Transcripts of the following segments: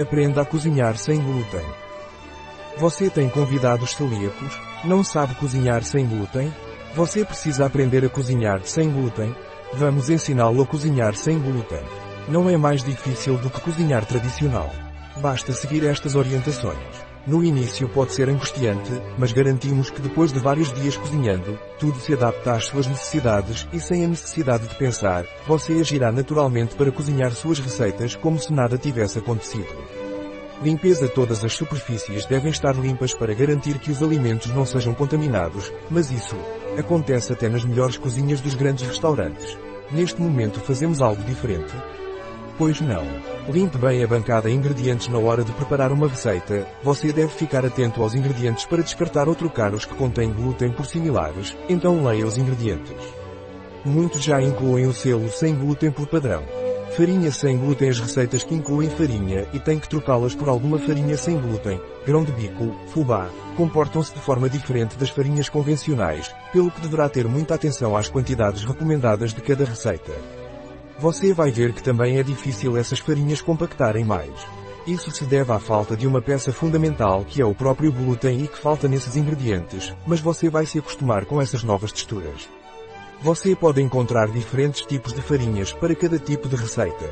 Aprenda a cozinhar sem glúten. Você tem convidados celíacos? Não sabe cozinhar sem glúten? Você precisa aprender a cozinhar sem glúten? Vamos ensiná-lo a cozinhar sem glúten. Não é mais difícil do que cozinhar tradicional. Basta seguir estas orientações. No início pode ser angustiante, mas garantimos que depois de vários dias cozinhando, tudo se adapta às suas necessidades e sem a necessidade de pensar, você agirá naturalmente para cozinhar suas receitas como se nada tivesse acontecido. Limpeza Todas as superfícies devem estar limpas para garantir que os alimentos não sejam contaminados, mas isso acontece até nas melhores cozinhas dos grandes restaurantes. Neste momento fazemos algo diferente? Pois não. Limpe bem a bancada ingredientes na hora de preparar uma receita. Você deve ficar atento aos ingredientes para descartar ou trocar os que contêm glúten por similares, então leia os ingredientes. Muitos já incluem o selo sem glúten por padrão. Farinha sem glúten As receitas que incluem farinha e têm que trocá-las por alguma farinha sem glúten, grão de bico, fubá, comportam-se de forma diferente das farinhas convencionais, pelo que deverá ter muita atenção às quantidades recomendadas de cada receita. Você vai ver que também é difícil essas farinhas compactarem mais. Isso se deve à falta de uma peça fundamental que é o próprio glúten e que falta nesses ingredientes, mas você vai se acostumar com essas novas texturas. Você pode encontrar diferentes tipos de farinhas para cada tipo de receita.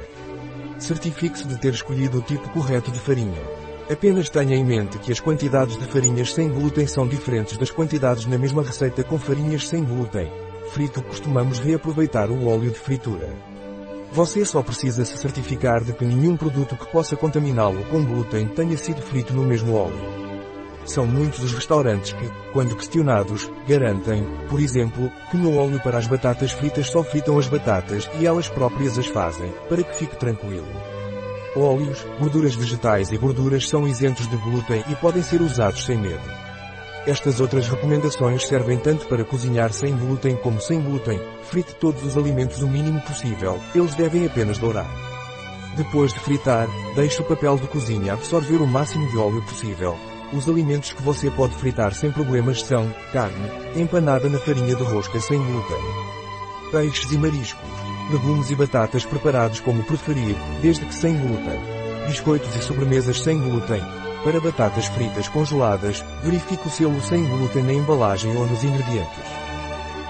Certifique-se de ter escolhido o tipo correto de farinha. Apenas tenha em mente que as quantidades de farinhas sem glúten são diferentes das quantidades na mesma receita com farinhas sem glúten. Frito costumamos reaproveitar o óleo de fritura. Você só precisa se certificar de que nenhum produto que possa contaminá-lo com glúten tenha sido frito no mesmo óleo. São muitos os restaurantes que, quando questionados, garantem, por exemplo, que no óleo para as batatas fritas só fritam as batatas e elas próprias as fazem, para que fique tranquilo. Óleos, gorduras vegetais e gorduras são isentos de glúten e podem ser usados sem medo. Estas outras recomendações servem tanto para cozinhar sem glúten como sem glúten. Frite todos os alimentos o mínimo possível, eles devem apenas dourar. Depois de fritar, deixe o papel de cozinha absorver o máximo de óleo possível. Os alimentos que você pode fritar sem problemas são carne, empanada na farinha de rosca sem glúten, peixes e mariscos, legumes e batatas preparados como preferir, desde que sem glúten, biscoitos e sobremesas sem glúten, para batatas fritas congeladas, verifique o selo sem glúten na embalagem ou nos ingredientes.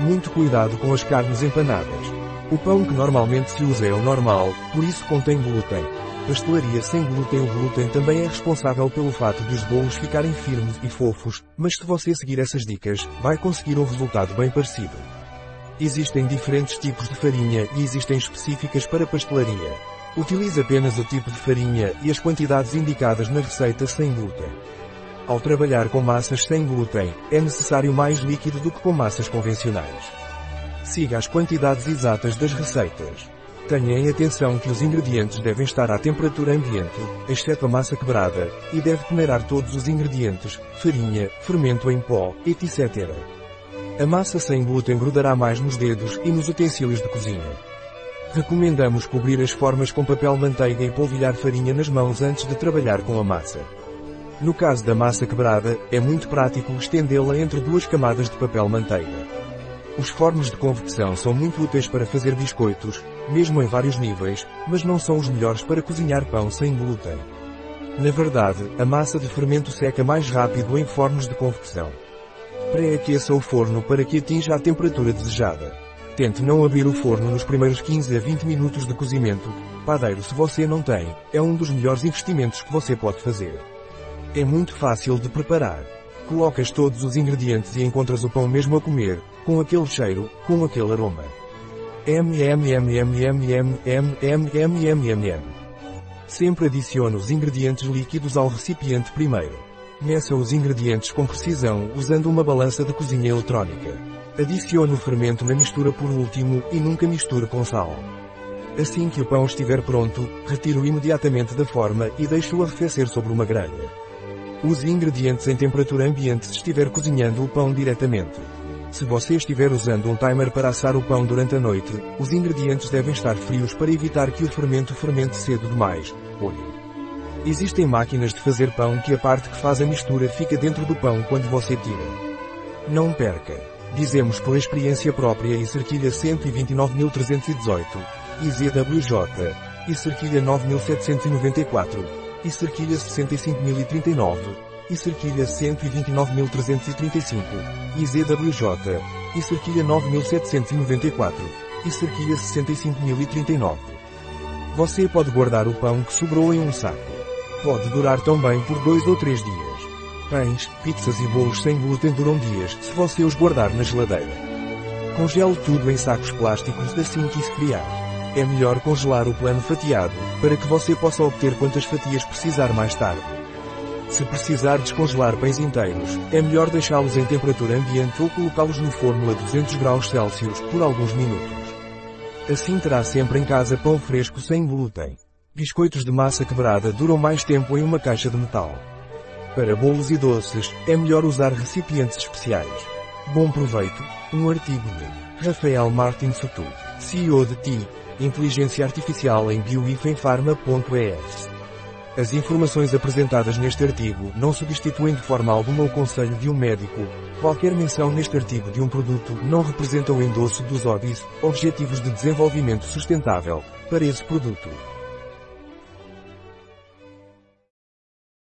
Muito cuidado com as carnes empanadas. O pão que normalmente se usa é o normal, por isso contém glúten. Pastelaria sem glúten O glúten também é responsável pelo fato de os bolos ficarem firmes e fofos, mas se você seguir essas dicas, vai conseguir um resultado bem parecido. Existem diferentes tipos de farinha e existem específicas para pastelaria. Utilize apenas o tipo de farinha e as quantidades indicadas na receita sem glúten. Ao trabalhar com massas sem glúten, é necessário mais líquido do que com massas convencionais. Siga as quantidades exatas das receitas. Tenha em atenção que os ingredientes devem estar à temperatura ambiente, exceto a massa quebrada, e deve peneirar todos os ingredientes, farinha, fermento em pó, etc. A massa sem glúten grudará mais nos dedos e nos utensílios de cozinha. Recomendamos cobrir as formas com papel manteiga e polvilhar farinha nas mãos antes de trabalhar com a massa. No caso da massa quebrada, é muito prático estendê-la entre duas camadas de papel manteiga. Os fornos de convecção são muito úteis para fazer biscoitos, mesmo em vários níveis, mas não são os melhores para cozinhar pão sem glúten. Na verdade, a massa de fermento seca mais rápido em fornos de convecção. Pré-aqueça o forno para que atinja a temperatura desejada. Tente não abrir o forno nos primeiros 15 a 20 minutos de cozimento. Padeiro se você não tem, é um dos melhores investimentos que você pode fazer. É muito fácil de preparar. Colocas todos os ingredientes e encontras o pão mesmo a comer, com aquele cheiro, com aquele aroma. MMMMMMMMMMM. Sempre os ingredientes líquidos ao recipiente primeiro. Meça os ingredientes com precisão usando uma balança de cozinha eletrónica. Adicione o fermento na mistura por último e nunca misture com sal. Assim que o pão estiver pronto, retire-o imediatamente da forma e deixe-o arrefecer sobre uma grelha. Use ingredientes em temperatura ambiente se estiver cozinhando o pão diretamente. Se você estiver usando um timer para assar o pão durante a noite, os ingredientes devem estar frios para evitar que o fermento fermente cedo demais. Olhe. Existem máquinas de fazer pão que a parte que faz a mistura fica dentro do pão quando você tira. Não perca. Dizemos por experiência própria e cerquilha 129.318, IZWJ, e cerquilha 9.794. e cerquilha 65.039, e cerquilha 129.335, e ZWJ, e cerquilha 9.794, e cerquilha 65.039. Você pode guardar o pão que sobrou em um saco. Pode durar também por dois ou três dias. Pães, pizzas e bolos sem glúten duram dias se você os guardar na geladeira. Congele tudo em sacos plásticos assim que esfriar. É melhor congelar o plano fatiado, para que você possa obter quantas fatias precisar mais tarde. Se precisar descongelar pães inteiros, é melhor deixá-los em temperatura ambiente ou colocá-los no forno a 200 graus Celsius por alguns minutos. Assim terá sempre em casa pão fresco sem glúten. Biscoitos de massa quebrada duram mais tempo em uma caixa de metal. Para bolos e doces, é melhor usar recipientes especiais. Bom proveito, um artigo de Rafael Martin Sotu, CEO de TI, Inteligência Artificial em bioifenfarma.es. As informações apresentadas neste artigo não substituem de forma alguma o conselho de um médico. Qualquer menção neste artigo de um produto não representa o endosso dos ODIs, Objetivos de Desenvolvimento Sustentável, para esse produto.